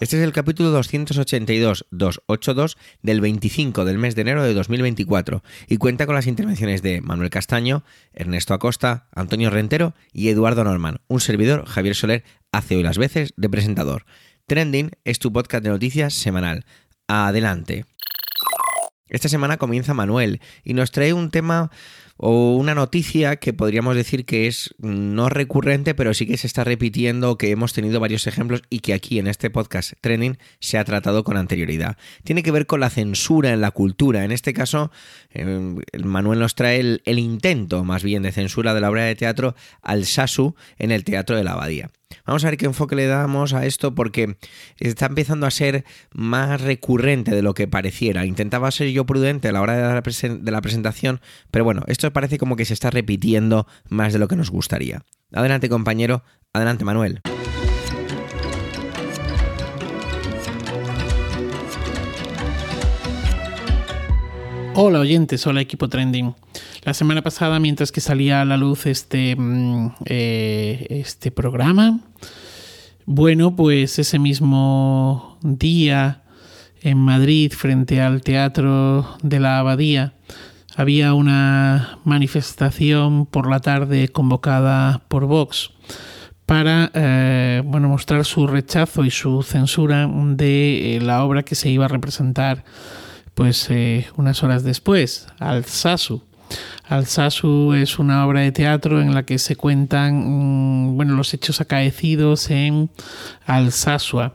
Este es el capítulo 282-282 del 25 del mes de enero de 2024 y cuenta con las intervenciones de Manuel Castaño, Ernesto Acosta, Antonio Rentero y Eduardo Norman. Un servidor, Javier Soler, hace hoy las veces de presentador. Trending es tu podcast de noticias semanal. Adelante. Esta semana comienza Manuel y nos trae un tema o una noticia que podríamos decir que es no recurrente, pero sí que se está repitiendo, que hemos tenido varios ejemplos y que aquí en este podcast Training se ha tratado con anterioridad. Tiene que ver con la censura en la cultura. En este caso, eh, Manuel nos trae el, el intento más bien de censura de la obra de teatro al Sasu en el Teatro de la Abadía. Vamos a ver qué enfoque le damos a esto porque está empezando a ser más recurrente de lo que pareciera. Intentaba ser yo prudente a la hora de la, presentación, pero bueno, esto parece como que se está repitiendo más de lo que nos gustaría. Adelante compañero, adelante Manuel. Hola oyentes, hola equipo trending. La semana pasada, mientras que salía a la luz este, mm, eh, este programa, bueno, pues ese mismo día en Madrid, frente al Teatro de la Abadía, había una manifestación por la tarde convocada por Vox para eh, bueno, mostrar su rechazo y su censura de eh, la obra que se iba a representar pues unas horas después, al Sasu. Alsasu es una obra de teatro en la que se cuentan mm, bueno, los hechos acaecidos en Alsasua.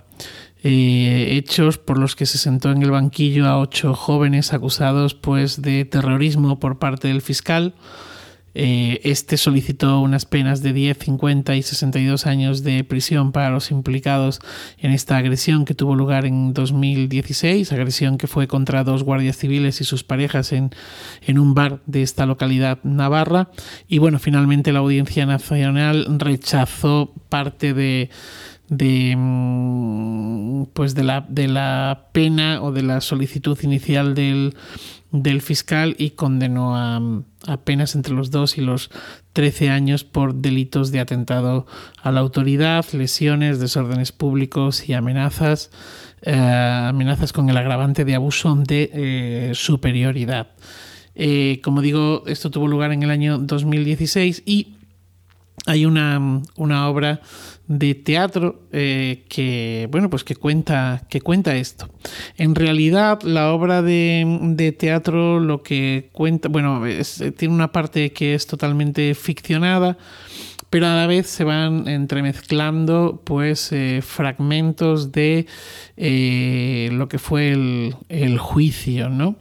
Eh, hechos por los que se sentó en el banquillo a ocho jóvenes acusados pues, de terrorismo por parte del fiscal eh, este solicitó unas penas de 10, 50 y 62 años de prisión para los implicados en esta agresión que tuvo lugar en 2016, agresión que fue contra dos guardias civiles y sus parejas en, en un bar de esta localidad navarra. Y bueno, finalmente la Audiencia Nacional rechazó parte de de mm, pues de la, de la pena o de la solicitud inicial del, del fiscal y condenó a, penas entre los 2 y los 13 años por delitos de atentado a la autoridad, lesiones, desórdenes públicos y amenazas, eh, amenazas con el agravante de abuso de eh, superioridad. Eh, como digo, esto tuvo lugar en el año 2016 y hay una, una obra de teatro eh, que bueno pues que cuenta que cuenta esto. En realidad la obra de, teatro lo que cuenta bueno tiene una parte que es totalmente ficcionada pero a la vez se van entremezclando pues eh, fragmentos de eh, lo que fue el, el juicio no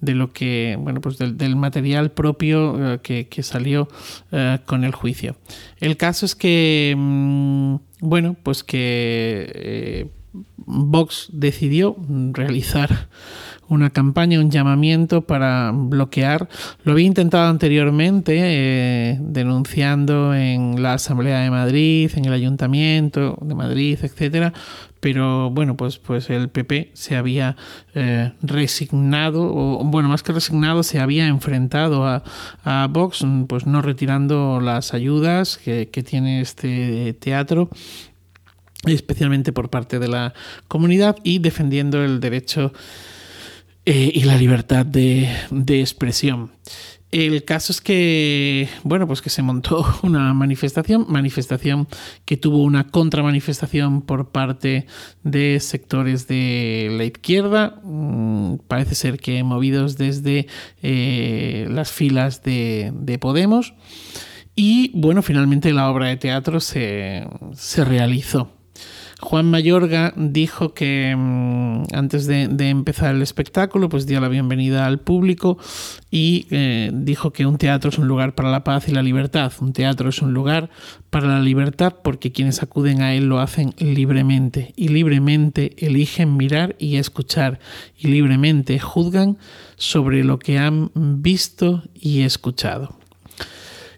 de lo que, bueno, pues del, material propio eh, que, salió eh, con el juicio. El caso es que, mm, bueno, pues que eh, Vox decidió realizar una campaña, un llamamiento para bloquear. Lo había intentado anteriormente, denunciando en la Asamblea de Madrid, en el Ayuntamiento de Madrid, etcétera, pero bueno, pues, pues el PP se había eh, resignado, o bueno, más que resignado, se había enfrentado a, a Vox, pues no retirando las ayudas que, tiene este teatro especialmente por parte de la comunidad y defendiendo el derecho eh, y la libertad de, de expresión. El caso es que, bueno, pues que se montó una manifestación, manifestación que tuvo una contramanifestación por parte de sectores de la izquierda, mm, parece ser que movidos desde eh, las filas de, Podemos. Y bueno, finalmente la obra de teatro se, se realizó. Juan Mayorga dijo que mm, antes de, empezar el espectáculo, pues dio la bienvenida al público y eh, dijo que un teatro es un lugar para la paz y la libertad. Un teatro es un lugar para la libertad porque quienes acuden a él lo hacen libremente y libremente eligen mirar y escuchar y libremente juzgan sobre lo que han visto y escuchado.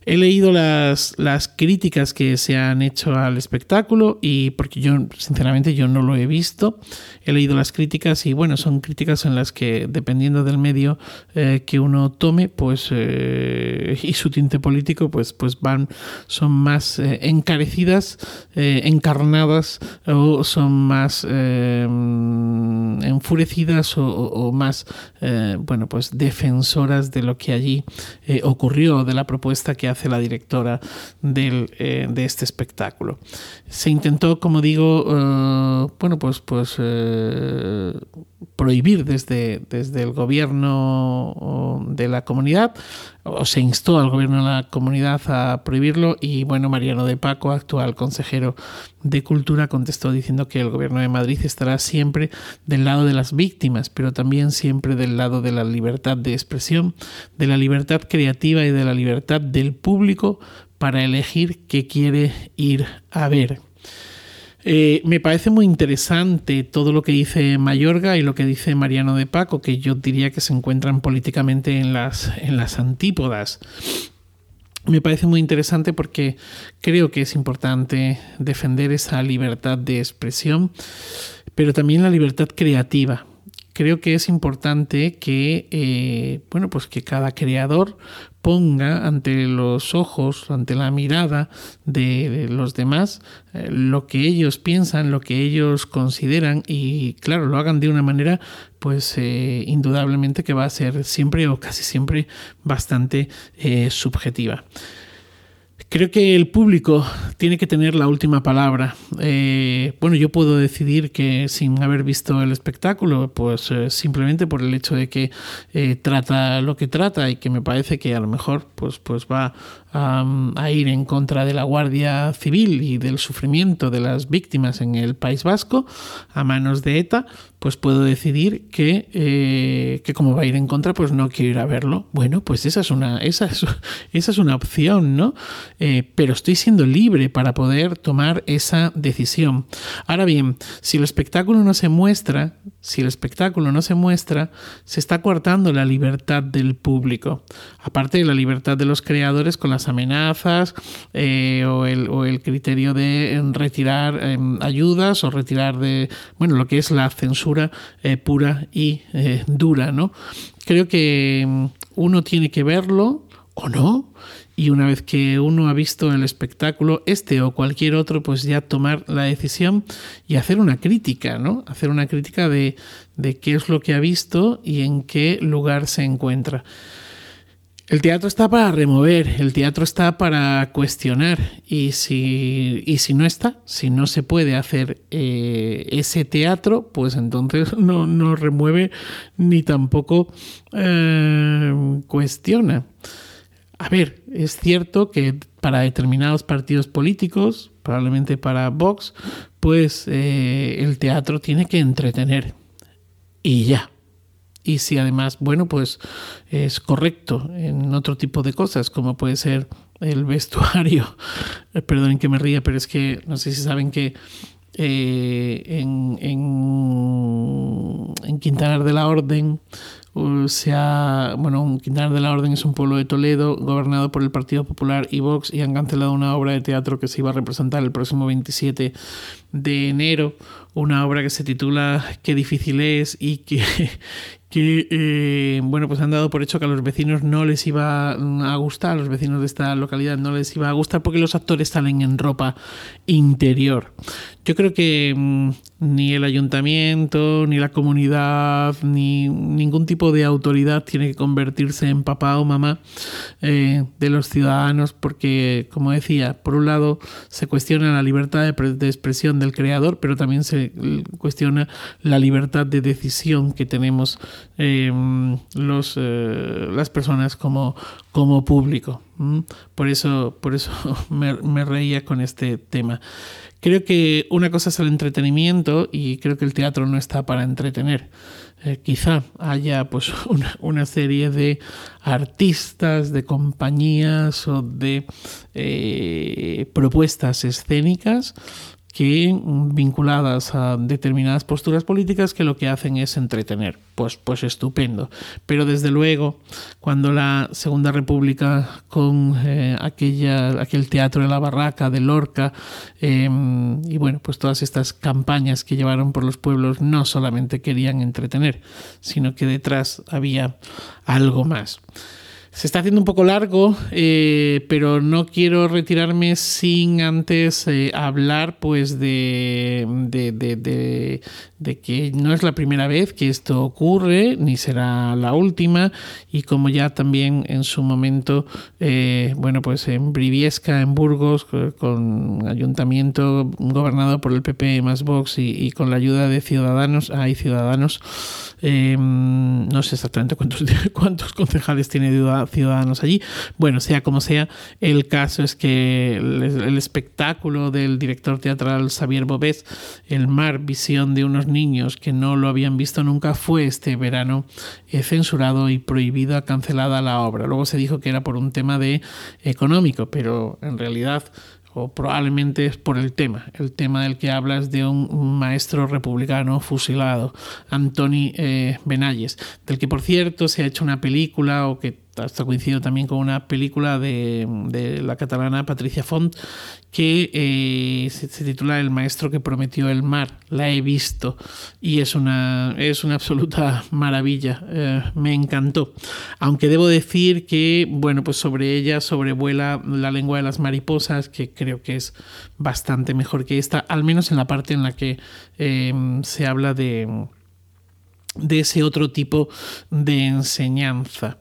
He leído las, las críticas que se han hecho al espectáculo y porque yo, sinceramente, yo no lo he visto. He leído las críticas y bueno, son críticas en las que, dependiendo del medio eh, que uno tome, pues eh, y su tinte político, pues, pues van, son más eh, encarecidas, encarnadas o son más enfurecidas o, más, bueno, pues defensoras de lo que allí ocurrió, de la propuesta que hace la directora del, de este espectáculo. Se intentó, como digo, bueno, pues, pues prohibir desde, desde el gobierno de la comunidad, o se instó al gobierno de la comunidad a prohibirlo, y bueno, Mariano de Paco, actual consejero de Cultura, contestó diciendo que el gobierno de Madrid estará siempre del lado de las víctimas, pero también siempre del lado de la libertad de expresión, de la libertad creativa y de la libertad del público para elegir qué quiere ir a ver. Eh, me parece muy interesante todo lo que dice Mayorga y lo que dice Mariano de Paco, que yo diría que se encuentran políticamente en las, en las antípodas. Me parece muy interesante porque creo que es importante defender esa libertad de expresión, pero también la libertad creativa creo que es importante que, eh, bueno, pues que cada creador ponga ante los ojos, ante la mirada de los demás, eh, lo que ellos piensan, lo que ellos consideran y, claro, lo hagan de una manera, pues eh, indudablemente que va a ser siempre o casi siempre bastante subjetiva. Creo que el público tiene que tener la última palabra. Eh, bueno, yo puedo decidir que sin haber visto el espectáculo, pues eh, simplemente por el hecho de que eh, trata lo que trata y que me parece que a lo mejor pues, pues va a, ir en contra de la Guardia Civil y del sufrimiento de las víctimas en el País Vasco a manos de ETA, pues puedo decidir que, eh, que como va a ir en contra, pues no quiero ir a verlo. Bueno, pues esa es una, esa es, esa es una opción, ¿no? Eh, pero estoy siendo libre para poder tomar esa decisión. Ahora bien, si el espectáculo no se muestra, si el espectáculo no se muestra, se está coartando la libertad del público. Aparte de la libertad de los creadores con las amenazas eh, o, el, criterio de retirar em, ayudas o retirar de, bueno, lo que es la censura eh, pura y eh, dura, ¿no? Creo que em, uno tiene que verlo o no y una vez que uno ha visto el espectáculo, este o cualquier otro, pues ya tomar la decisión y hacer una crítica, ¿no? Hacer una crítica de, de qué es lo que ha visto y en qué lugar se encuentra. El teatro está para remover, el teatro está para cuestionar. Y si, y si no está, si no se puede hacer eh, ese teatro, pues entonces no, no remueve ni tampoco eh, cuestiona. A ver, es cierto que para determinados partidos políticos, probablemente para Vox, pues eh, el teatro tiene que entretener. Y ya y si además, bueno, pues es correcto en otro tipo de cosas, como puede ser el vestuario. Eh, perdonen que me ría, pero es que no sé si saben que eh, en, en, en, Quintanar de la Orden uh, se ha, bueno, Quintanar de la Orden es un pueblo de Toledo gobernado por el Partido Popular y Vox y han cancelado una obra de teatro que se iba a representar el próximo 27 de enero, una obra que se titula Qué difícil es y que, que eh, bueno, pues han dado por hecho que a los vecinos no les iba a gustar, a los vecinos de esta localidad no les iba a gustar porque los actores salen en ropa interior. Yo creo que mm, ni el ayuntamiento, ni la comunidad, ni ningún tipo de autoridad tiene que convertirse en papá o mamá eh, de los ciudadanos porque, como decía, por un lado se cuestiona la libertad de, expresión del creador, pero también se cuestiona la libertad de decisión que tenemos em, los, eh, las personas como, como público. Por eso, por eso me reía con este tema. Creo que una cosa es el entretenimiento y creo que el teatro no está para entretener. Eh, quizá haya pues una, serie de artistas, de compañías o de eh, propuestas escénicas que vinculadas a determinadas posturas políticas que lo que hacen es entretener. Pues, pues estupendo. Pero desde luego, cuando la Segunda República con eh, aquella, aquel teatro de la barraca de Lorca em, y bueno, pues todas estas campañas que llevaron por los pueblos no solamente querían entretener, sino que detrás había algo más. Se está haciendo un poco largo, eh, pero no quiero retirarme sin antes eh, hablar pues de, de, que no es la primera vez que esto ocurre, ni será la última, y como ya también en su momento, eh, bueno, pues en Briviesca, en Burgos, con ayuntamiento gobernado por el PP más Vox y, con la ayuda de ciudadanos, hay ciudadanos, no sé exactamente cuántos, cuántos concejales tiene ciudadanos allí. Bueno, sea como sea, el caso es que el, espectáculo del director teatral Xavier Bobés, El mar, visión de unos niños que no lo habían visto nunca, fue este verano eh, censurado y prohibido, cancelada la obra. Luego se dijo que era por un tema de económico, pero en realidad o probablemente es por el tema. El tema del que hablas de un maestro republicano fusilado, Antoni eh, Benalles, del que por cierto se ha hecho una película o que hasta coincido también con una película de, la catalana Patricia Font que eh, se, titula El maestro que prometió el mar. La he visto y es una, es una absoluta maravilla. Eh, me encantó. Aunque debo decir que, bueno, pues sobre ella sobrevuela la lengua de las mariposas, que creo que es bastante mejor que esta, al menos en la parte en la que eh, se habla de de ese otro tipo de enseñanza.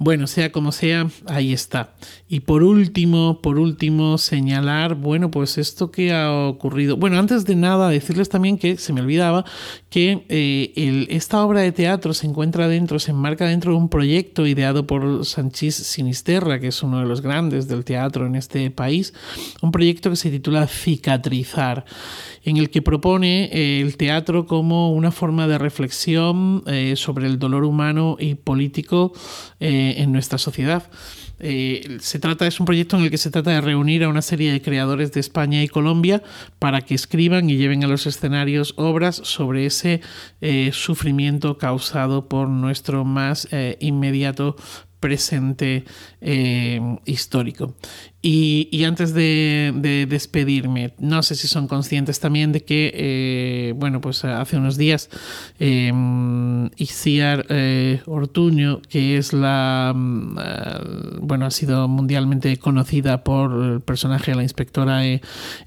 Bueno, sea como sea, ahí está. Y por último, por último, señalar, bueno, pues esto que ha ocurrido. Bueno, antes de nada, decirles también que se me olvidaba que eh, esta obra de teatro se encuentra dentro, se enmarca dentro de un proyecto ideado por Sanchís Sinisterra, que es uno de los grandes del teatro en este país, un proyecto que se titula Cicatrizar, en el que propone eh, el teatro como una forma de reflexión eh, sobre el dolor humano y político en nuestra sociedad. Eh, se trata, es un proyecto en el que se trata de reunir a una serie de creadores de España y Colombia para que escriban y lleven a los escenarios obras sobre ese eh, sufrimiento causado por nuestro más eh, inmediato presente eh, histórico. Y, antes de, despedirme, no sé si son conscientes también de que, eh, bueno, pues hace unos días eh, Iciar eh, Ortuño, que es la, bueno, ha sido mundialmente conocida por el personaje de la inspectora en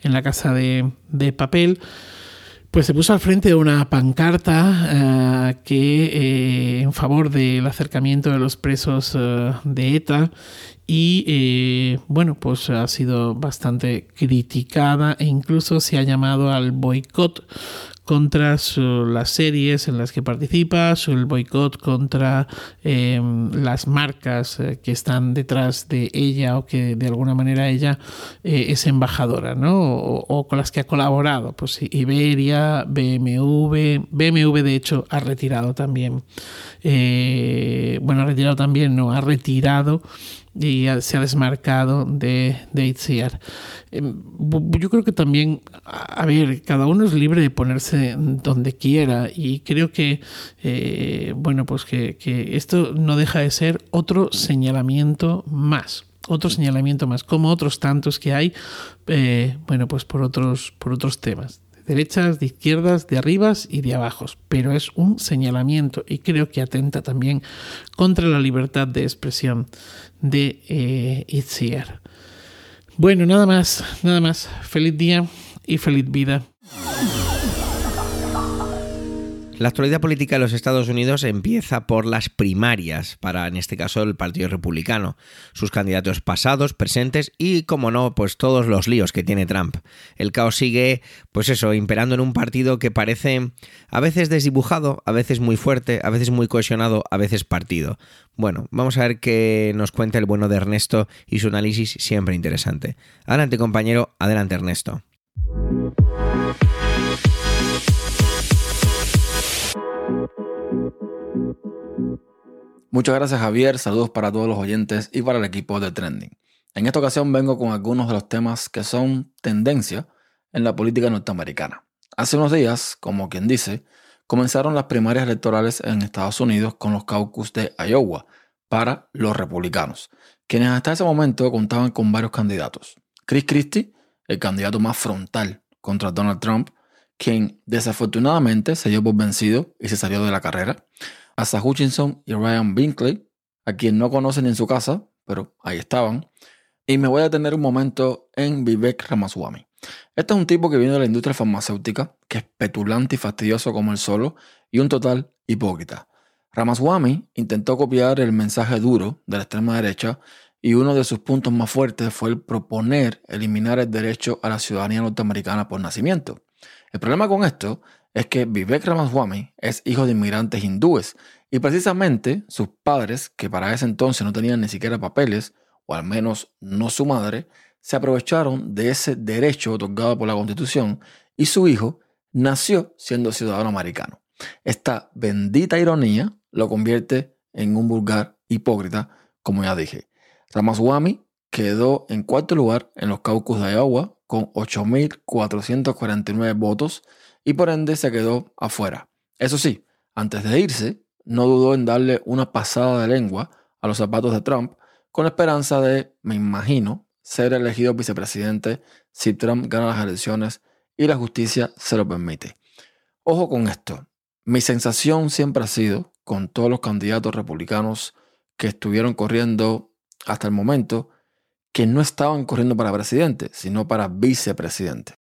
la casa de, de papel, pues se puso al frente de una pancarta eh, que eh, en favor del acercamiento de los presos eh, de ETA. Y bueno pues ha sido bastante criticada e incluso se ha llamado al boicot contra las series en las que participa, el boicot contra em, las marcas eh, que están detrás de ella o que de alguna manera ella eh, es embajadora, ¿no? O, con las que ha colaborado, pues Iberia, BMW, BMW de hecho ha retirado también, eh, bueno, ha retirado también, no, ha retirado y se ha desmarcado de, de Itziar. Em, yo creo que también, a ver, cada uno es libre de ponerse donde quiera y creo que, eh, bueno, pues que, esto no deja de ser otro señalamiento más otro señalamiento más, como otros tantos que hay, eh, bueno, pues por otros, por otros temas derechas, de izquierdas, de arribas y de abajos, pero es un señalamiento y creo que atenta también contra la libertad de expresión de eh, Itziar. Bueno, nada más, nada más. Feliz día y feliz vida. La actualidad política de los Estados Unidos empieza por las primarias para, en este caso, el Partido Republicano, sus candidatos pasados, presentes y, como no, pues todos los líos que tiene Trump. El caos sigue, pues eso, imperando en un partido que parece a veces desdibujado, a veces muy fuerte, a veces muy cohesionado, a veces partido. Bueno, vamos a ver qué nos cuenta el bueno de Ernesto y su análisis siempre interesante. Adelante compañero, adelante Ernesto. Muchas gracias Javier, saludos para todos los oyentes y para el equipo de Trending. En esta ocasión vengo con algunos de los temas que son tendencia en la política norteamericana. Hace unos días, como quien dice, comenzaron las primarias electorales en Estados Unidos con los caucus de Iowa para los republicanos, quienes hasta ese momento contaban con varios candidatos. Chris Christie, el candidato más frontal contra Donald Trump, quien desafortunadamente se dio por vencido y se salió de la carrera. Asa Hutchinson y Ryan Binkley, a quien no conocen en su casa, pero ahí estaban. Y me voy a detener un momento en Vivek Ramaswamy. Este es un tipo que viene de la industria farmacéutica, que es petulante y fastidioso como el solo, y un total hipócrita. Ramaswamy intentó copiar el mensaje duro de la extrema derecha y uno de sus puntos más fuertes fue el proponer eliminar el derecho a la ciudadanía norteamericana por nacimiento. El problema con esto es que Vivek Ramaswamy es hijo de inmigrantes hindúes y precisamente sus padres, que para ese entonces no tenían ni siquiera papeles, o al menos no su madre, se aprovecharon de ese derecho otorgado por la Constitución y su hijo nació siendo ciudadano americano. Esta bendita ironía lo convierte en un vulgar hipócrita, como ya dije. Ramaswamy quedó en cuarto lugar en los caucus de Iowa con 8.449 votos y por ende se quedó afuera. Eso sí, antes de irse, no dudó en darle una pasada de lengua a los zapatos de Trump con la esperanza de, me imagino, ser elegido vicepresidente si Trump gana las elecciones y la justicia se lo permite. Ojo con esto. Mi sensación siempre ha sido, con todos los candidatos republicanos que estuvieron corriendo hasta el momento, que no estaban corriendo para presidente, sino para vicepresidente.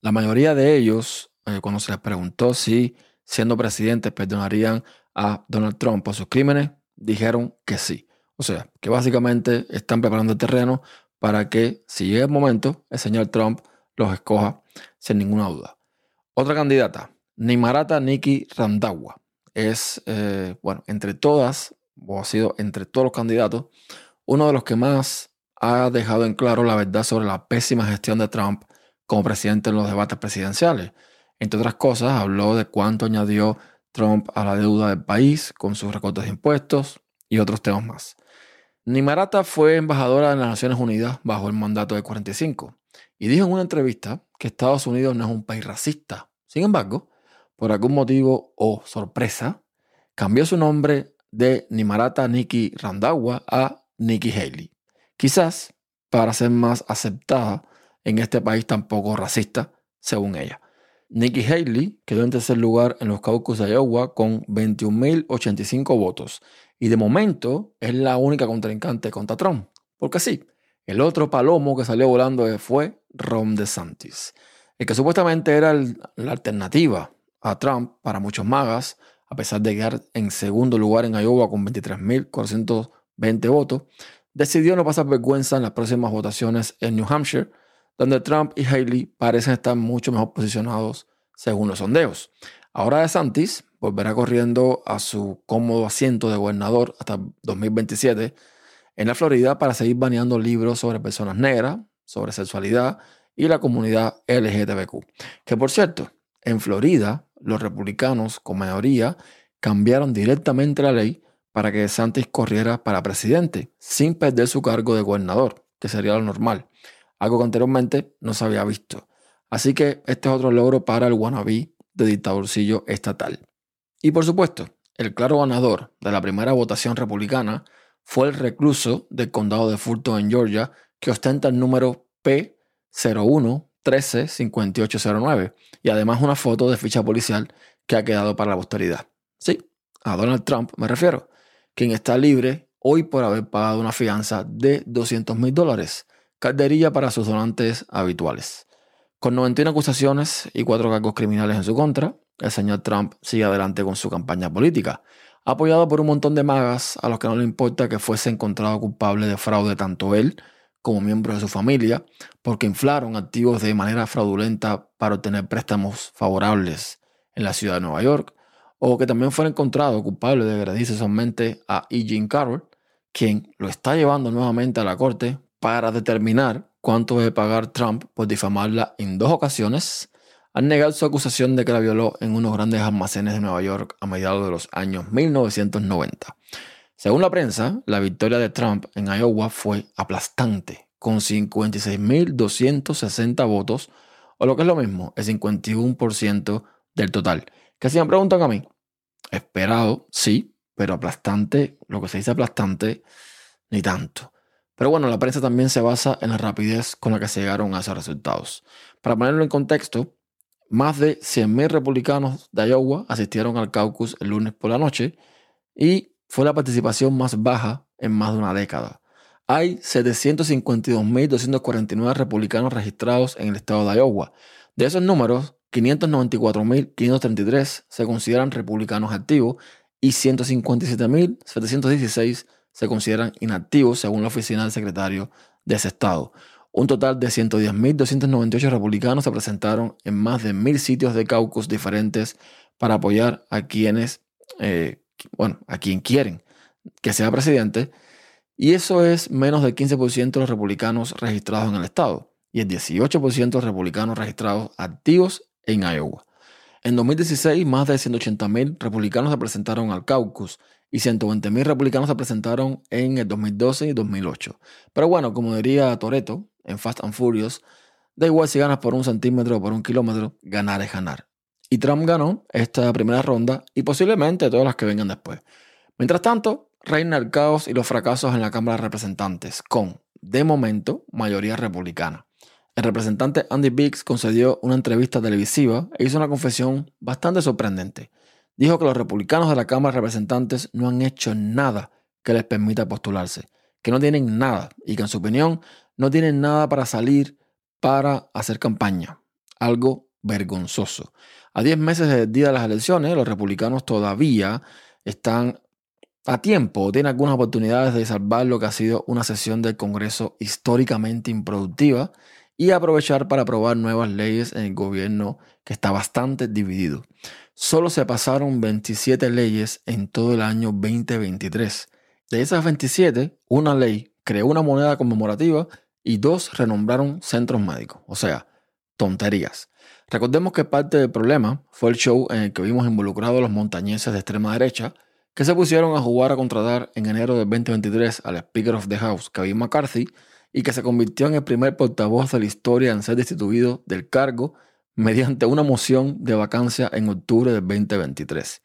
La mayoría de ellos, eh, cuando se les preguntó si siendo presidente perdonarían a Donald Trump por sus crímenes, dijeron que sí. O sea, que básicamente están preparando el terreno para que, si llega el momento, el señor Trump los escoja sin ninguna duda. Otra candidata, Nimarata Nikki Randagua, es, eh, bueno, entre todas, o ha sido entre todos los candidatos, uno de los que más ha dejado en claro la verdad sobre la pésima gestión de Trump como presidente en los debates presidenciales. Entre otras cosas, habló de cuánto añadió Trump a la deuda del país con sus recortes de impuestos y otros temas más. Nimarata fue embajadora de las Naciones Unidas bajo el mandato de 45 y dijo en una entrevista que Estados Unidos no es un país racista. Sin embargo, por algún motivo o sorpresa, cambió su nombre de Nimarata Nikki Randagua a Nikki Haley. Quizás para ser más aceptada en este país tampoco racista, según ella. Nikki Haley quedó en tercer lugar en los caucus de Iowa con 21.085 votos y de momento es la única contrincante contra Trump. Porque sí, el otro palomo que salió volando fue Ron DeSantis, el que supuestamente era la alternativa a Trump para muchos magas, a pesar de quedar en segundo lugar en Iowa con 23.420 votos, decidió no pasar vergüenza en las próximas votaciones en New Hampshire, donde Trump y Haley parecen estar mucho mejor posicionados según los sondeos. Ahora DeSantis volverá corriendo a su cómodo asiento de gobernador hasta 2027 en la Florida para seguir baneando libros sobre personas negras, sobre sexualidad y la comunidad LGTBQ. Que por cierto, en Florida los republicanos con mayoría cambiaron directamente la ley para que Santis corriera para presidente sin perder su cargo de gobernador, que sería lo normal, algo que anteriormente no se había visto. Así que este es otro logro para el wannabe de dictadorcillo estatal. Y por supuesto, el claro ganador de la primera votación republicana fue el recluso del condado de Fulton en Georgia, que ostenta el número P01135809 y además una foto de ficha policial que ha quedado para la posteridad. Sí, a Donald Trump me refiero, quien está libre hoy por haber pagado una fianza de 200 mil dólares, calderilla para sus donantes habituales. Con 91 acusaciones y cuatro cargos criminales en su contra, el señor Trump sigue adelante con su campaña política, apoyado por un montón de magas a los que no le importa que fuese encontrado culpable de fraude tanto él como miembros de su familia, porque inflaron activos de manera fraudulenta para obtener préstamos favorables en la ciudad de Nueva York, o que también fue encontrado culpable de agredir sexualmente a E. Carroll, quien lo está llevando nuevamente a la corte para determinar cuánto debe pagar Trump por difamarla en dos ocasiones al negar su acusación de que la violó en unos grandes almacenes de Nueva York a mediados de los años 1990. Según la prensa, la victoria de Trump en Iowa fue aplastante, con 56.260 votos, o lo que es lo mismo, el 51% del total. Que si me preguntan a mí, esperado, sí, pero aplastante, lo que se dice aplastante, ni tanto. Pero bueno, la prensa también se basa en la rapidez con la que se llegaron a esos resultados. Para ponerlo en contexto, más de 100.000 republicanos de Iowa asistieron al caucus el lunes por la noche y fue la participación más baja en más de una década. Hay 752.249 republicanos registrados en el estado de Iowa. De esos números, 594.533 se consideran republicanos activos y 157.716 se consideran inactivos según la oficina del secretario de ese estado. Un total de 110.298 republicanos se presentaron en más de mil sitios de caucus diferentes para apoyar a quienes, eh, bueno, a quien quieren que sea presidente. Y eso es menos del 15% de los republicanos registrados en el estado y el 18% de los republicanos registrados activos en Iowa. En 2016, más de 180.000 republicanos se presentaron al caucus y 120.000 republicanos se presentaron en el 2012 y 2008. Pero bueno, como diría Toreto en Fast and Furious, da igual si ganas por un centímetro o por un kilómetro, ganar es ganar. Y Trump ganó esta primera ronda y posiblemente todas las que vengan después. Mientras tanto, reina el caos y los fracasos en la Cámara de Representantes, con, de momento, mayoría republicana. El representante Andy Biggs concedió una entrevista televisiva e hizo una confesión bastante sorprendente. Dijo que los republicanos de la Cámara de Representantes no han hecho nada que les permita postularse, que no tienen nada y que en su opinión no tienen nada para salir para hacer campaña. Algo vergonzoso. A 10 meses del día de las elecciones, los republicanos todavía están a tiempo, tienen algunas oportunidades de salvar lo que ha sido una sesión del Congreso históricamente improductiva y aprovechar para aprobar nuevas leyes en el gobierno que está bastante dividido. Solo se pasaron 27 leyes en todo el año 2023. De esas 27, una ley creó una moneda conmemorativa y dos renombraron centros médicos. O sea, tonterías. Recordemos que parte del problema fue el show en el que vimos involucrados los montañeses de extrema derecha que se pusieron a jugar a contratar en enero de 2023 al Speaker of the House, Kevin McCarthy, y que se convirtió en el primer portavoz de la historia en ser destituido del cargo mediante una moción de vacancia en octubre del 2023.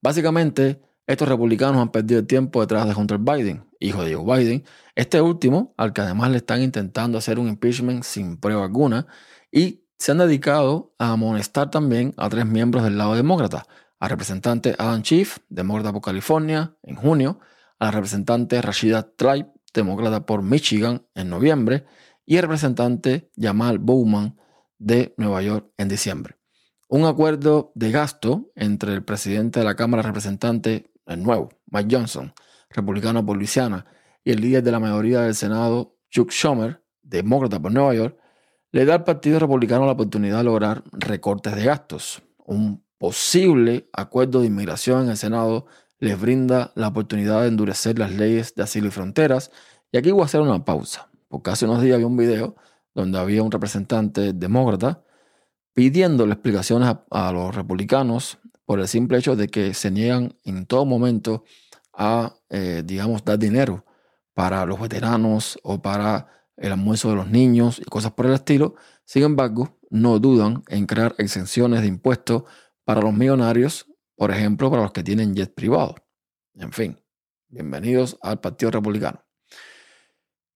Básicamente, estos republicanos han perdido tiempo detrás de Hunter Biden, hijo de Joe Biden, este último, al que además le están intentando hacer un impeachment sin prueba alguna, y se han dedicado a amonestar también a tres miembros del lado demócrata, al representante Adam Schiff, demócrata por California, en junio, a la representante Rashida Tlaib, demócrata por Michigan en noviembre, y el representante Jamal Bowman de Nueva York en diciembre. Un acuerdo de gasto entre el presidente de la Cámara de Representantes, el nuevo, Mike Johnson, republicano por Luisiana, y el líder de la mayoría del Senado, Chuck Schumer, demócrata por Nueva York, le da al Partido Republicano la oportunidad de lograr recortes de gastos. Un posible acuerdo de inmigración en el Senado les brinda la oportunidad de endurecer las leyes de asilo y fronteras. Y aquí voy a hacer una pausa, porque hace unos días vi un video donde había un representante demócrata pidiéndole explicaciones a, los republicanos por el simple hecho de que se niegan en todo momento a, eh, digamos, dar dinero para los veteranos o para el almuerzo de los niños y cosas por el estilo. Sin embargo, no dudan en crear exenciones de impuestos para los millonarios por ejemplo, para los que tienen jet privado. En fin, bienvenidos al Partido Republicano.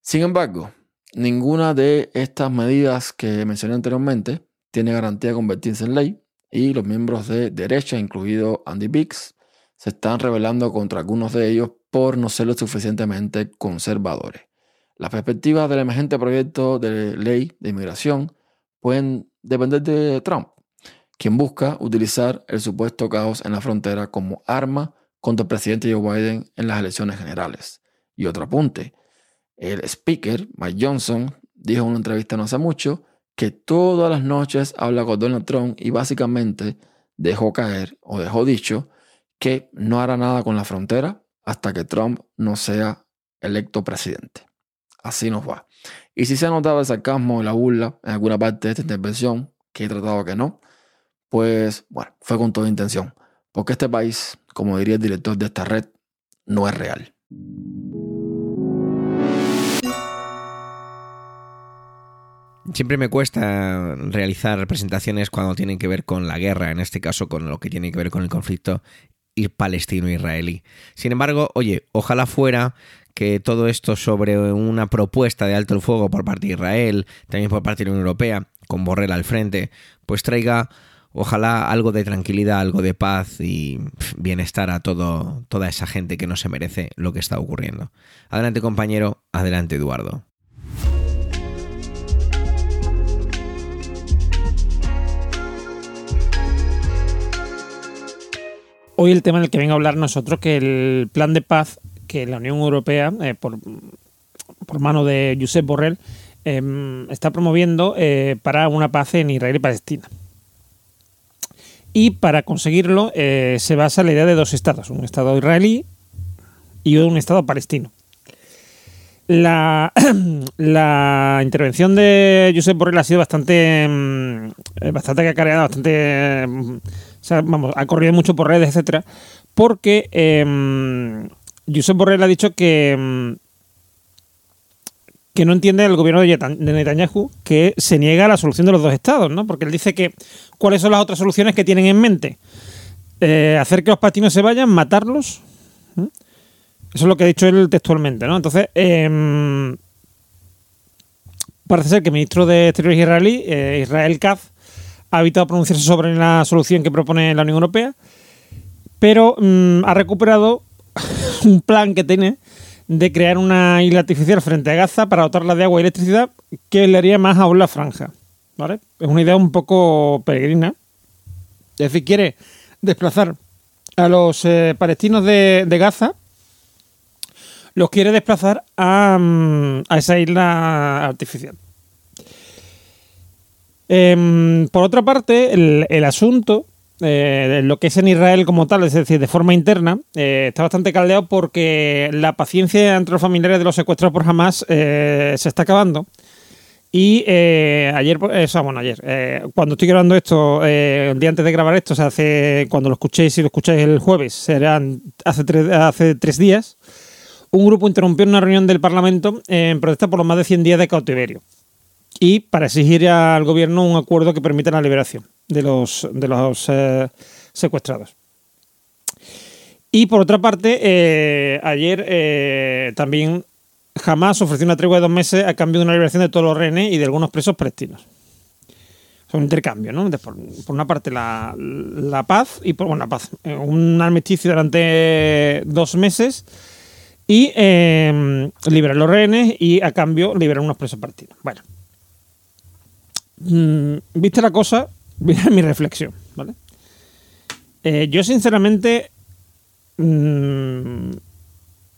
Sin embargo, ninguna de estas medidas que mencioné anteriormente tiene garantía de convertirse en ley y los miembros de derecha, incluido Andy Biggs, se están rebelando contra algunos de ellos por no ser lo suficientemente conservadores. Las perspectivas del emergente proyecto de ley de inmigración pueden depender de Trump, quien busca utilizar el supuesto caos en la frontera como arma contra el presidente Joe Biden en las elecciones generales. Y otro apunte, el speaker, Mike Johnson, dijo en una entrevista no hace mucho que todas las noches habla con Donald Trump y básicamente dejó caer o dejó dicho que no hará nada con la frontera hasta que Trump no sea electo presidente. Así nos va. Y si se ha notado el sarcasmo y la burla en alguna parte de esta intervención, que he tratado que no, pues bueno, fue con toda intención, porque este país, como diría el director de esta red, no es real. Siempre me cuesta realizar presentaciones cuando tienen que ver con la guerra, en este caso con lo que tiene que ver con el conflicto palestino-israelí. Sin embargo, oye, ojalá fuera que todo esto sobre una propuesta de alto el fuego por parte de Israel, también por parte de la Unión Europea, con Borrell al frente, pues traiga ojalá algo de tranquilidad, algo de paz y bienestar a todo, toda esa gente que no se merece lo que está ocurriendo. Adelante compañero, adelante Eduardo. hoy el tema en el que vengo a hablar nosotros, que el plan de paz que la Unión Europea, eh, por, mano de Josep Borrell, em, está promoviendo eh, para una paz en Israel y Palestina. Y para conseguirlo eh, se basa la idea de dos estados, un estado israelí y un estado palestino. La, la intervención de Josep Borrell ha sido bastante, em, bastante cacareada, bastante vamos, ha corrido mucho por redes, etcétera, porque eh, Josep Borrell ha dicho que, em, que no entiende el gobierno de Netanyahu que se niega a la solución de los dos estados, ¿no? Porque él dice que cuáles son las otras soluciones que tienen en mente. Eh, hacer que los palestinos se vayan, matarlos. Eso es lo que ha dicho él textualmente, ¿no? Entonces, em, parece ser que el ministro de Exteriores israelí, eh, Israel Katz, ha evitado pronunciarse sobre la solución que propone la Unión Europea, pero mm, ha recuperado un plan que tiene de crear una isla artificial frente a Gaza para dotarla de agua y electricidad que le haría más aún la franja. ¿vale? Es una idea un poco peregrina. Es decir, quiere desplazar a los eh, palestinos de, Gaza, los quiere desplazar a, mm, a esa isla artificial. Em, por otra parte, el, asunto, eh, lo que es en Israel como tal, es decir, de forma interna, eh, está bastante caldeado porque la paciencia entre los familiares de los secuestrados por Hamas eh, se está acabando. Y ayer, o bueno, ayer, cuando estoy grabando esto, el día antes de grabar esto, o sea, hace, cuando lo escuchéis, si lo escucháis el jueves, serán hace hace tres días, un grupo interrumpió una reunión del Parlamento en protesta por los más de 100 días de cautiverio y para exigir al gobierno un acuerdo que permita la liberación de los, de los eh, secuestrados. Y por otra parte, eh, ayer eh, también jamás ofreció una tregua de dos meses a cambio de una liberación de todos los rehenes y de algunos presos palestinos. Es un intercambio, ¿no? Por, una parte la, paz y por bueno, la paz. Un armisticio durante dos meses y liberar los rehenes y a cambio liberar unos presos palestinos. Bueno. Mm, viste la cosa, mira mi reflexión, ¿vale? Eh, yo sinceramente mm,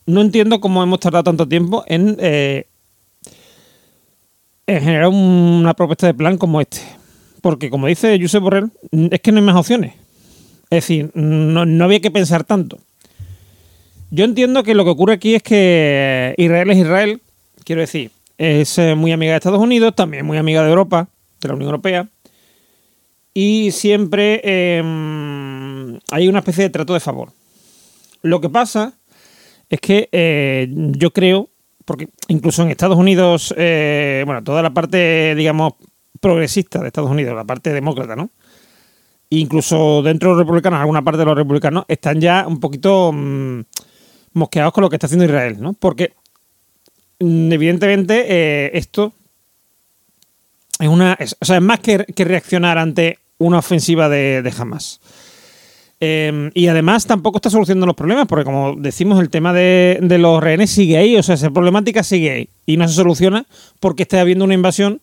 no entiendo cómo hemos tardado tanto tiempo en, eh, en generar una propuesta de plan como este. Porque como dice Josep Borrell, es que no hay más opciones. Es decir, no, había que pensar tanto. Yo entiendo que lo que ocurre aquí es que Israel es Israel, quiero decir, es eh, muy amiga de Estados Unidos, también muy amiga de Europa, de la Unión Europea. Y siempre em, hay una especie de trato de favor. Lo que pasa es que eh, yo creo, porque incluso en Estados Unidos, eh, bueno, toda la parte, digamos, progresista de Estados Unidos, la parte demócrata, ¿no? Incluso dentro de los republicanos, alguna parte de los republicanos están ya un poquito mm, mosqueados con lo que está haciendo Israel, ¿no? Porque mm, evidentemente eh, esto es una, o sea, es más que, reaccionar ante una ofensiva de, de Hamas. Em, y además tampoco está solucionando los problemas, porque como decimos, el tema de, los rehenes sigue ahí, o sea, esa problemática sigue ahí. Y no se soluciona porque está habiendo una invasión,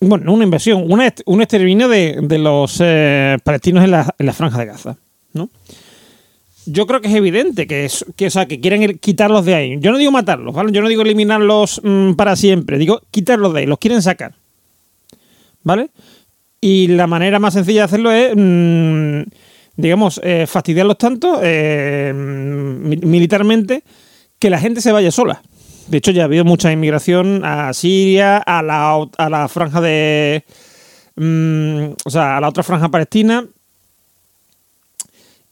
bueno, no una invasión, un exterminio de, los eh, palestinos en la, franja de Gaza, ¿no? Yo creo que es evidente que, es, que, o sea, que quieren quitarlos de ahí. Yo no digo matarlos, ¿vale? Yo no digo eliminarlos mm, para siempre, digo quitarlos de ahí, los quieren sacar. ¿vale? Y la manera más sencilla de hacerlo es, mm, digamos, eh, fastidiarlos tanto eh, militarmente que la gente se vaya sola. De hecho, ya ha habido mucha inmigración a Siria, a la, a la franja de... Mm, o sea, a la otra franja palestina.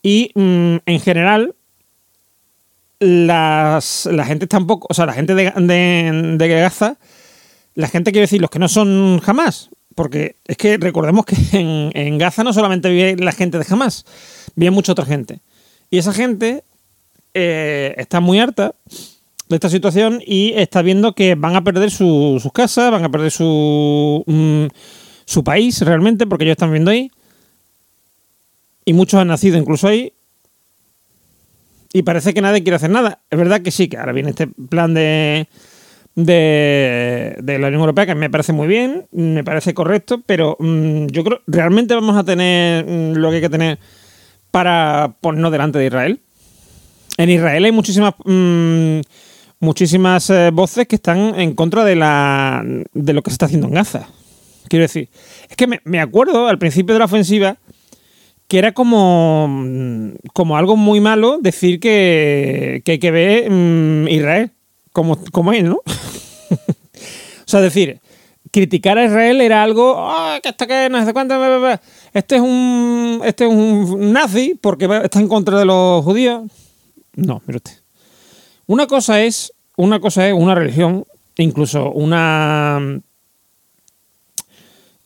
Y mm, en general, las, la gente tampoco, o sea, la gente de, de, Gaza La gente quiere decir, los que no son jamás. Porque es que recordemos que en, Gaza no solamente vive la gente de jamás, vive mucha otra gente. Y esa gente eh, está muy harta de esta situación y está viendo que van a perder su- sus casas, van a perder su, mm, su país realmente, porque ellos están viviendo ahí. Y muchos han nacido incluso ahí. Y parece que nadie quiere hacer nada. Es verdad que sí, que ahora viene este plan de, de, la Unión Europea, que me parece muy bien, me parece correcto, pero mm, yo creo realmente vamos a tener mm, lo que hay que tener para ponernos delante de Israel. En Israel hay muchísimas mm, muchísimas eh, voces que están en contra de la de lo que se está haciendo en Gaza. Quiero decir, es que me, acuerdo al principio de la ofensiva que era como, como algo muy malo decir que, que hay que ver Israel como, como es, ¿no? o sea, decir, criticar a Israel era algo, "Ah, que hasta que no sé cuánto, bla, bla, bla". este es un este es un nazi porque está en contra de los judíos. No, mire usted. Una cosa es, una cosa es una religión, incluso una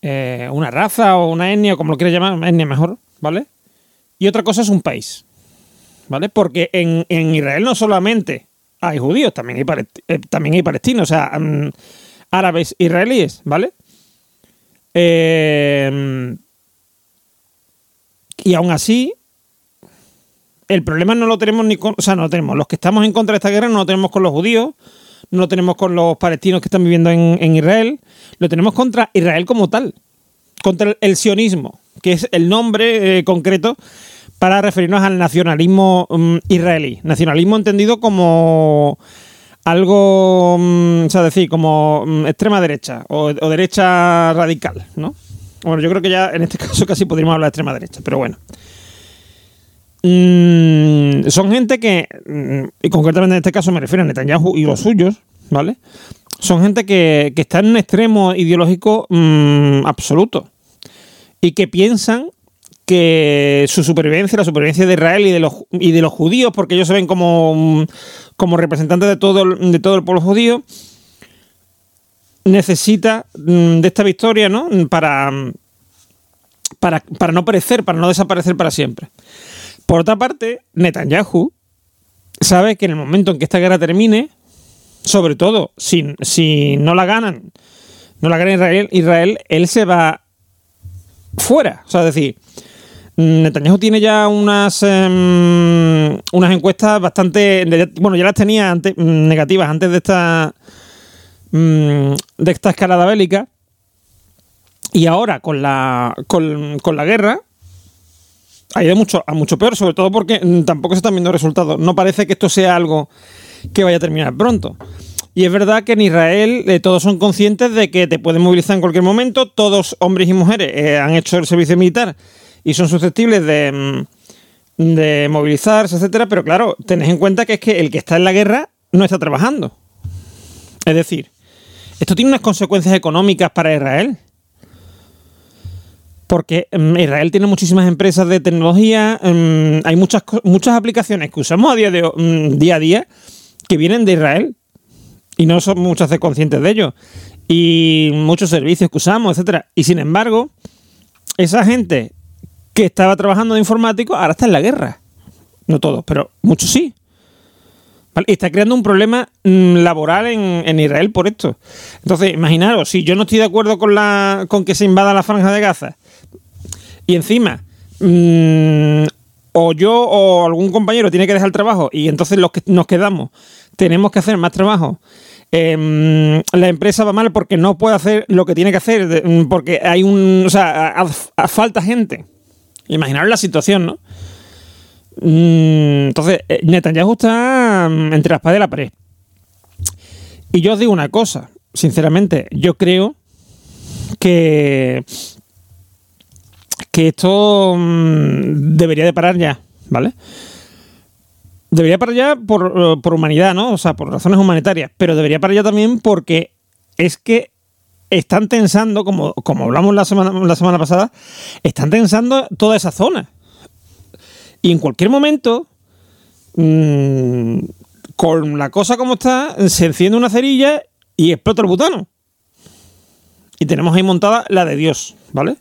eh, una raza o una etnia, como lo quiera llamar, etnia mejor, ¿vale? Y otra cosa es un país, ¿vale? Porque en, en Israel no solamente hay judíos, también hay, eh, también hay palestinos, o sea, mm, árabes israelíes, ¿vale? Eh, y aún así, el problema no lo tenemos ni con, o sea, no lo tenemos. Los que estamos en contra de esta guerra no lo tenemos con los judíos, no lo tenemos con los palestinos que están viviendo en, Israel, lo tenemos contra Israel como tal, contra el, el sionismo, que es el nombre eh, concreto para referirnos al nacionalismo mm, israelí. Nacionalismo entendido como algo, mm, o sea, decir, como mm, extrema derecha o, o derecha radical, ¿no? Bueno, yo creo que ya en este caso casi podríamos hablar de extrema derecha, pero bueno. Son gente que, y concretamente en este caso me refiero a Netanyahu y los suyos, ¿vale? Son gente que, que está en un extremo ideológico absoluto y que piensan que su supervivencia, la supervivencia de Israel y de los, y de los judíos, porque ellos se ven como, mm, como representantes de todo, de todo el pueblo judío, necesita mm, de esta victoria, ¿no? Para, mm, para, para no perecer, para no desaparecer para siempre. Por otra parte, Netanyahu sabe que en el momento en que esta guerra termine, sobre todo si, si no la ganan, no la gana Israel, Israel, él se va fuera. O sea, es decir, Netanyahu tiene ya unas em, unas encuestas bastante bueno ya las tenía antes mm, negativas antes de esta mm, de esta escalada bélica. Y ahora con la con, la guerra ha ido mucho a mucho peor sobre todo porque mm, tampoco se están viendo resultados. No parece que esto sea algo que vaya a terminar pronto. Y es verdad que en Israel eh, todos son conscientes de que te pueden movilizar en cualquier momento. Todos hombres y mujeres eh, han hecho el servicio militar y son susceptibles de, mm, de movilizarse, etcétera, pero claro, tenés en cuenta que es que el que está en la guerra no está trabajando. Es decir, esto tiene unas consecuencias económicas para Israel. Porque mm, Israel tiene muchísimas empresas de tecnología, mm, hay muchas, muchas aplicaciones que usamos a día, día a día que vienen de Israel y no somos muchas veces conscientes de ello. Y muchos servicios que usamos, etcétera. Y sin embargo, esa gente que estaba trabajando de informático ahora está en la guerra. No todos, pero muchos sí. Y está creando un problema mm, laboral en, en Israel por esto. Entonces, imaginaros, si yo no estoy de acuerdo con, la, con que se invada la franja de Gaza y encima mm, o yo o algún compañero tiene que dejar el trabajo y entonces los que nos quedamos tenemos que hacer más trabajo. Em, la empresa va mal porque no puede hacer lo que tiene que hacer, mm, porque hay un. O sea, falta gente. Imaginaros la situación, ¿no? Mm, Entonces, eh, Netanyahu está mm, entre la espada y la pared. Y yo os digo una cosa, sinceramente, yo creo que que esto mm, debería de parar ya, ¿vale? Debería parar ya por, eh, por humanidad, ¿no? O sea, por razones humanitarias, pero debería parar ya también porque es que están tensando, como, como hablamos la semana, la semana pasada, están tensando toda esa zona. Y en cualquier momento, mm, con la cosa como está, se enciende una cerilla y explota el butano. y tenemos ahí montada la de Dios, ¿vale?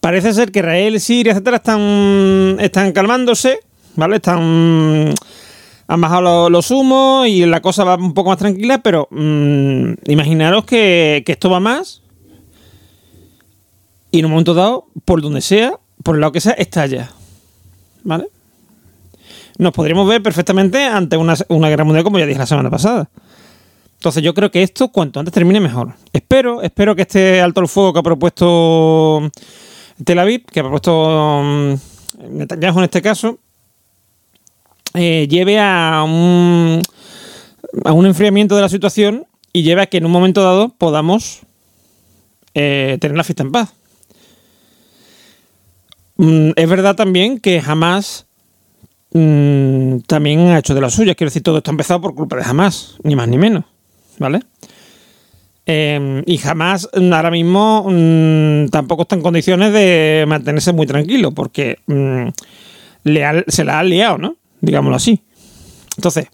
Parece ser que Israel, Siria, etcétera, están, están calmándose, ¿vale? Están. Han bajado los, humos y la cosa va un poco más tranquila, pero mm, imaginaros que, esto va más y en un momento dado, por donde sea, por el lado que sea, estalla. ¿Vale? Nos podríamos ver perfectamente ante una, una guerra mundial, como ya dije la semana pasada. Entonces yo creo que esto cuanto antes termine mejor. Espero, espero que este alto el fuego que ha propuesto Tel Aviv, que ha propuesto um, Netanyahu en este caso, eh, lleve a un, a un enfriamiento de la situación y lleve a que en un momento dado podamos eh, tener la fiesta en paz. Mm, es verdad también que jamás mm, también ha hecho de las suyas. Quiero decir, todo esto ha empezado por culpa de jamás, ni más ni menos. ¿Vale? Em, y jamás ahora mismo mm, tampoco está en condiciones de mantenerse muy tranquilo, porque se la ha liado, ¿no? Digámoslo así. Entonces,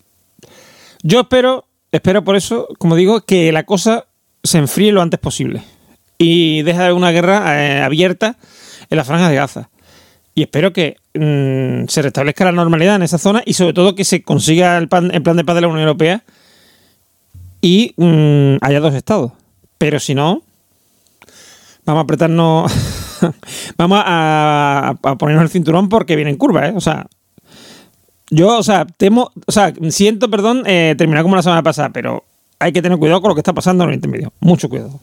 yo espero, espero por eso, como digo, que la cosa se enfríe lo antes posible y deje una guerra eh, abierta en la franja de Gaza. Y espero que mm, se restablezca la normalidad en esa zona y sobre todo que se consiga el, plan, plan de paz de la Unión Europea y mm, haya dos estados. Pero si no, vamos a apretarnos, vamos a, ponernos el cinturón porque viene en curva, ¿eh? O sea, yo, o sea, temo, o sea, siento, perdón, eh, terminar como la semana pasada, pero hay que tener cuidado con lo que está pasando en el intermedio. Mucho cuidado.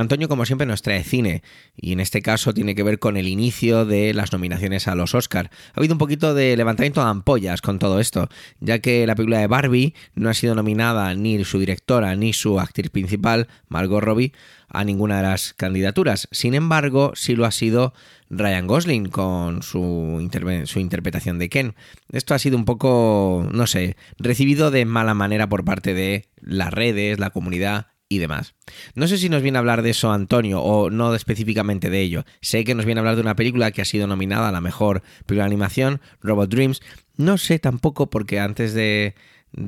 Antonio, como siempre, nos trae cine y en este caso tiene que ver con el inicio de las nominaciones a los Oscar. Ha habido un poquito de levantamiento de ampollas con todo esto, ya que la película de Barbie no ha sido nominada ni su directora ni su actriz principal, Margot Robbie, a ninguna de las candidaturas. Sin embargo, sí lo ha sido Ryan Gosling con su, su, interpretación de Ken. Esto ha sido un poco, no sé, recibido de mala manera por parte de las redes, la comunidad y demás. No sé si nos viene a hablar de eso Antonio o no específicamente de ello. Sé que nos viene a hablar de una película que ha sido nominada a la mejor película de animación, Robot Dreams. No sé tampoco porque antes de,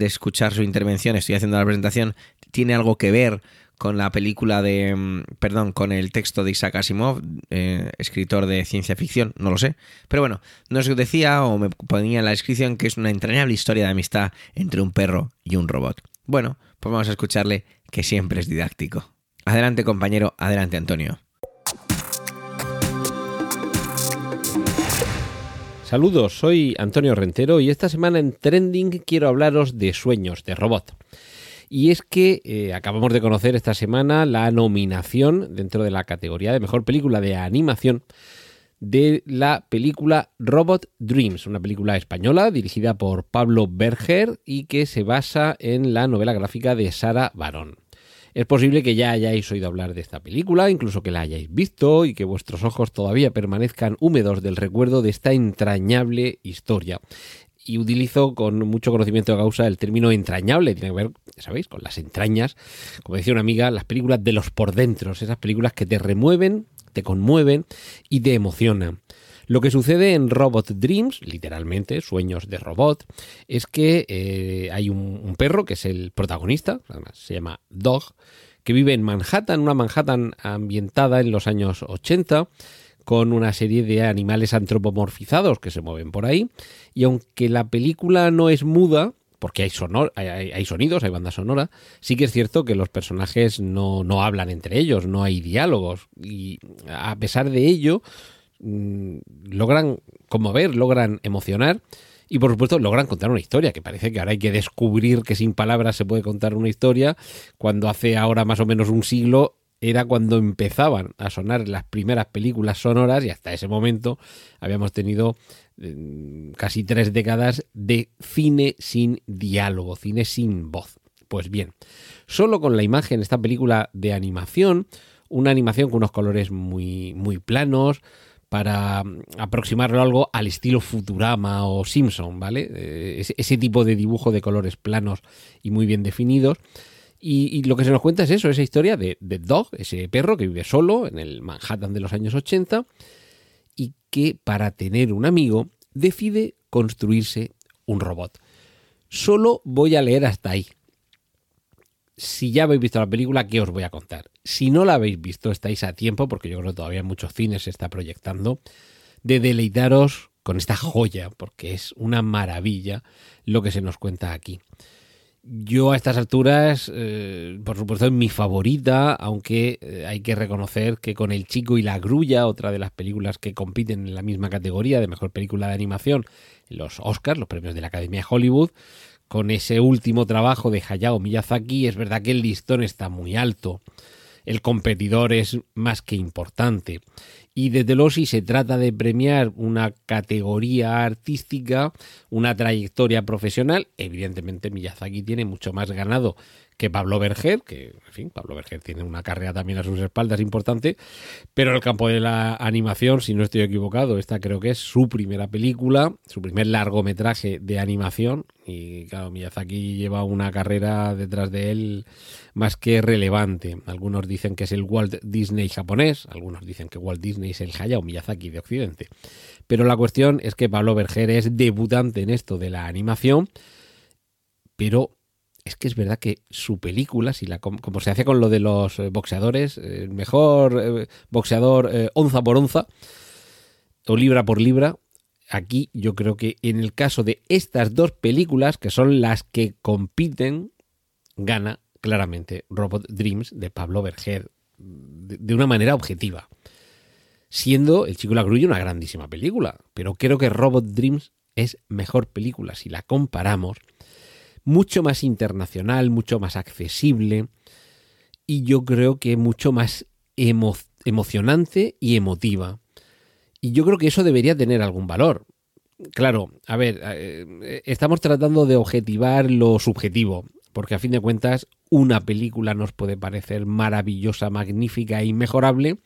escuchar su intervención, estoy haciendo la presentación, tiene algo que ver con la película de, mm, perdón, con el texto de Isaac Asimov, eh, escritor de ciencia ficción, no lo sé. Pero bueno, nos decía o me ponía en la descripción que es una entrañable historia de amistad entre un perro y un robot. Bueno, pues vamos a escucharle que siempre es didáctico. Adelante compañero, adelante Antonio. Saludos, soy Antonio Rentero y esta semana en Trending quiero hablaros de sueños de robot. Y es que eh, acabamos de conocer esta semana la nominación dentro de la categoría de mejor película de animación de la película Robot Dreams, una película española dirigida por Pablo Berger y que se basa en la novela gráfica de Sara Barón. Es posible que ya hayáis oído hablar de esta película, incluso que la hayáis visto y que vuestros ojos todavía permanezcan húmedos del recuerdo de esta entrañable historia. Y utilizo con mucho conocimiento de causa el término entrañable, tiene que ver, ¿sabéis?, con las entrañas, como decía una amiga, las películas de los por dentro, esas películas que te remueven te conmueven y te emocionan. Lo que sucede en Robot Dreams, literalmente, sueños de robot, es que eh, hay un, perro que es el protagonista, se llama Dog, que vive en Manhattan, una Manhattan ambientada en los años 80, con una serie de animales antropomorfizados que se mueven por ahí. Y aunque la película no es muda, porque hay, sonor, hay, sonidos, hay banda sonora, sí que es cierto que los personajes no, no hablan entre ellos, no hay diálogos. Y a pesar de ello, mm, logran conmover, logran emocionar. Y por supuesto logran contar una historia, que parece que ahora hay que descubrir que sin palabras se puede contar una historia, cuando hace ahora más o menos un siglo era cuando empezaban a sonar las primeras películas sonoras y hasta ese momento habíamos tenido casi tres décadas de cine sin diálogo, cine sin voz. Pues bien, solo con la imagen, esta película de animación, una animación con unos colores muy, muy planos, para mm, aproximarlo algo al estilo Futurama o Simpson, ¿vale? Eh, ese, tipo de dibujo de colores planos y muy bien definidos. Y, lo que se nos cuenta es eso, esa historia de, de, Dog, ese perro que vive solo en el Manhattan de los años 80 y que para tener un amigo decide construirse un robot. Solo voy a leer hasta ahí. Si ya habéis visto la película, ¿qué os voy a contar? Si no la habéis visto, estáis a tiempo, porque yo creo que todavía en muchos cines se está proyectando, de deleitaros con esta joya, porque es una maravilla lo que se nos cuenta aquí. Yo a estas alturas, eh, por supuesto, es mi favorita, aunque eh, hay que reconocer que con El Chico y la Grulla, otra de las películas que compiten en la misma categoría de mejor película de animación, los Oscars, los premios de la Academia de Hollywood, con ese último trabajo de Hayao Miyazaki, es verdad que el listón está muy alto. El competidor es más que importante. Y desde luego si se trata de premiar una categoría artística, una trayectoria profesional, evidentemente Miyazaki tiene mucho más ganado que Pablo Berger, que en fin, Pablo Berger tiene una carrera también a sus espaldas importante, pero el campo de la animación, si no estoy equivocado, esta creo que es su primera película, su primer largometraje de animación, y claro, Miyazaki lleva una carrera detrás de él más que relevante. Algunos dicen que es el Walt Disney japonés, algunos dicen que Walt Disney es el Hayao Miyazaki de Occidente. Pero la cuestión es que Pablo Berger es debutante en esto de la animación, pero es que es verdad que su película, si la, como se hace con lo de los eh, boxeadores, el mejor eh, boxeador eh, onza por onza, o libra por libra, aquí yo creo que en el caso de estas dos películas, que son las que compiten, gana claramente Robot Dreams de Pablo Berger de, una manera objetiva. Siendo El Chico la Grulla una grandísima película, pero creo que Robot Dreams es mejor película si la comparamos mucho más internacional, mucho más accesible y yo creo que mucho más emocionante y emotiva. Y yo creo que eso debería tener algún valor. Claro, a ver, eh, estamos tratando de objetivar lo subjetivo, porque a fin de cuentas una película nos puede parecer maravillosa, magnífica e inmejorable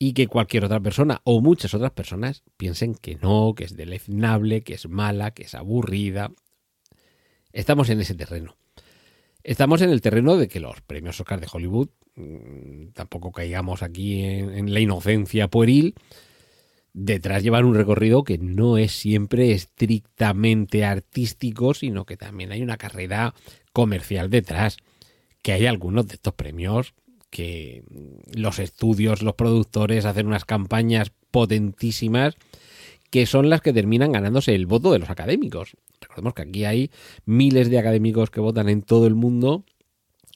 y que cualquier otra persona o muchas otras personas piensen que no, que es deleznable, que es mala, que es aburrida, Estamos en ese terreno. Estamos en el terreno de que los premios Oscar de Hollywood, mm, tampoco caigamos aquí en, la inocencia pueril, detrás llevan un recorrido que no es siempre estrictamente artístico, sino que también hay una carrera comercial detrás, que hay algunos de estos premios que los estudios, los productores hacen unas campañas potentísimas que son las que terminan ganándose el voto de los académicos. Recordemos que aquí hay miles de académicos que votan en todo el mundo.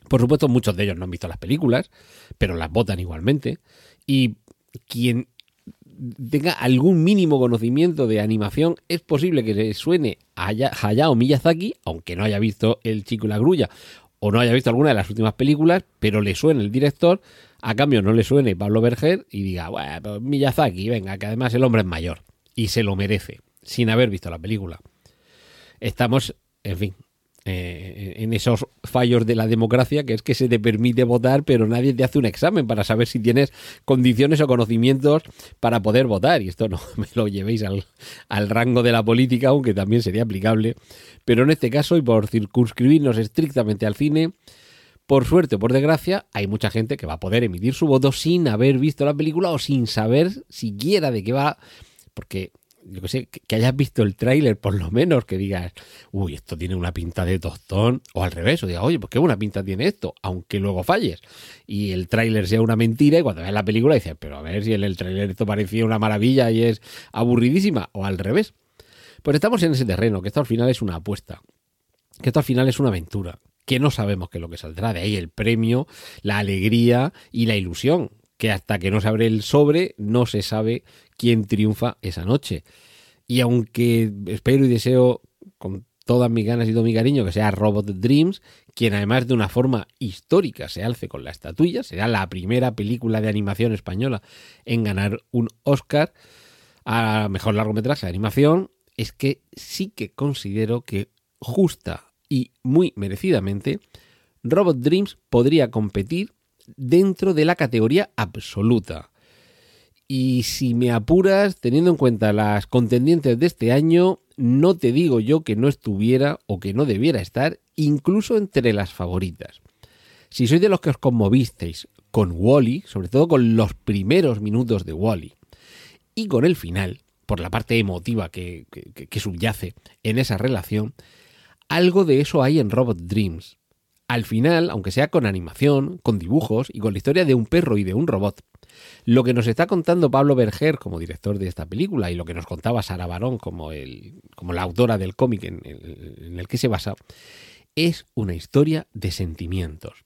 Por supuesto, muchos de ellos no han visto las películas, pero las votan igualmente. Y quien tenga algún mínimo conocimiento de animación, es posible que le suene a Hayao Miyazaki, aunque no haya visto El Chico y la Grulla, o no haya visto alguna de las últimas películas, pero le suene el director, a cambio no le suene Pablo Berger y diga, bueno, pues Miyazaki, venga, que además el hombre es mayor y se lo merece, sin haber visto la película. Estamos, en fin, eh, en esos fallos de la democracia, que es que se te permite votar, pero nadie te hace un examen para saber si tienes condiciones o conocimientos para poder votar. Y esto no me lo llevéis al, al rango de la política, aunque también sería aplicable. Pero en este caso, y por circunscribirnos estrictamente al cine, por suerte o por desgracia, hay mucha gente que va a poder emitir su voto sin haber visto la película o sin saber siquiera de qué va, porque yo que sé, que hayas visto el tráiler por lo menos, que digas, uy, esto tiene una pinta de tostón, o al revés, o digas, oye, pues qué buena pinta tiene esto, aunque luego falles, y el tráiler sea una mentira, y cuando ves la película dices, pero a ver si en el tráiler esto parecía una maravilla y es aburridísima, o al revés. Pues estamos en ese terreno, que esto al final es una apuesta, que esto al final es una aventura, que no sabemos qué es lo que saldrá, de ahí el premio, la alegría y la ilusión, que hasta que no se abre el sobre no se sabe quién triunfa esa noche. Y aunque espero y deseo con todas mis ganas y todo mi cariño que sea Robot Dreams, quien además de una forma histórica se alce con la estatuilla, será la primera película de animación española en ganar un Oscar a mejor largometraje de animación, es que sí que considero que justa y muy merecidamente Robot Dreams podría competir dentro de la categoría absoluta. Y si me apuras, teniendo en cuenta las contendientes de este año, no te digo yo que no estuviera o que no debiera estar incluso entre las favoritas. Si sois de los que os conmovisteis con Wally, sobre todo con los primeros minutos de Wally, y con el final, por la parte emotiva que, que subyace en esa relación, algo de eso hay en Robot Dreams. Al final, aunque sea con animación, con dibujos y con la historia de un perro y de un robot, lo que nos está contando Pablo Berger como director de esta película y lo que nos contaba Sara Barón como, el, como la autora del cómic en, en el que se basa, es una historia de sentimientos.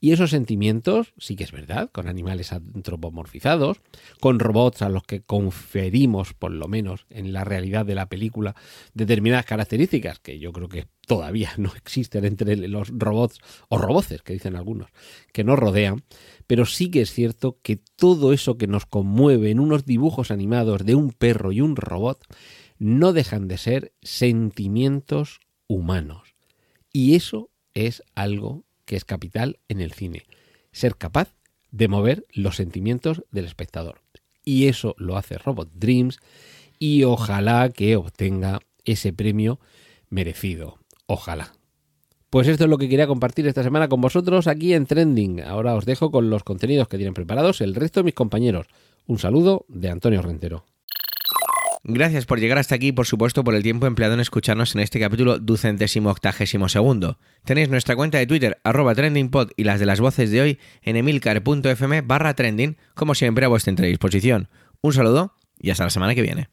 Y esos sentimientos, sí que es verdad, con animales antropomorfizados, con robots a los que conferimos, por lo menos en la realidad de la película, determinadas características que yo creo que todavía no existen entre los robots o roboces, que dicen algunos, que nos rodean, pero sí que es cierto que todo eso que nos conmueve en unos dibujos animados de un perro y un robot no dejan de ser sentimientos humanos. Y eso es algo que es capital en el cine. Ser capaz de mover los sentimientos del espectador. Y eso lo hace Robot Dreams y ojalá que obtenga ese premio merecido. Ojalá. Pues esto es lo que quería compartir esta semana con vosotros aquí en Trending. Ahora os dejo con los contenidos que tienen preparados el resto de mis compañeros. Un saludo de Antonio Rentero. Gracias por llegar hasta aquí y por supuesto por el tiempo empleado en escucharnos en este capítulo ducentésimo octagésimo segundo. Tenéis nuestra cuenta de Twitter arroba trendingpod y las de las voces de hoy en emilcar.fm barra trending como siempre a vuestra disposición. Un saludo y hasta la semana que viene.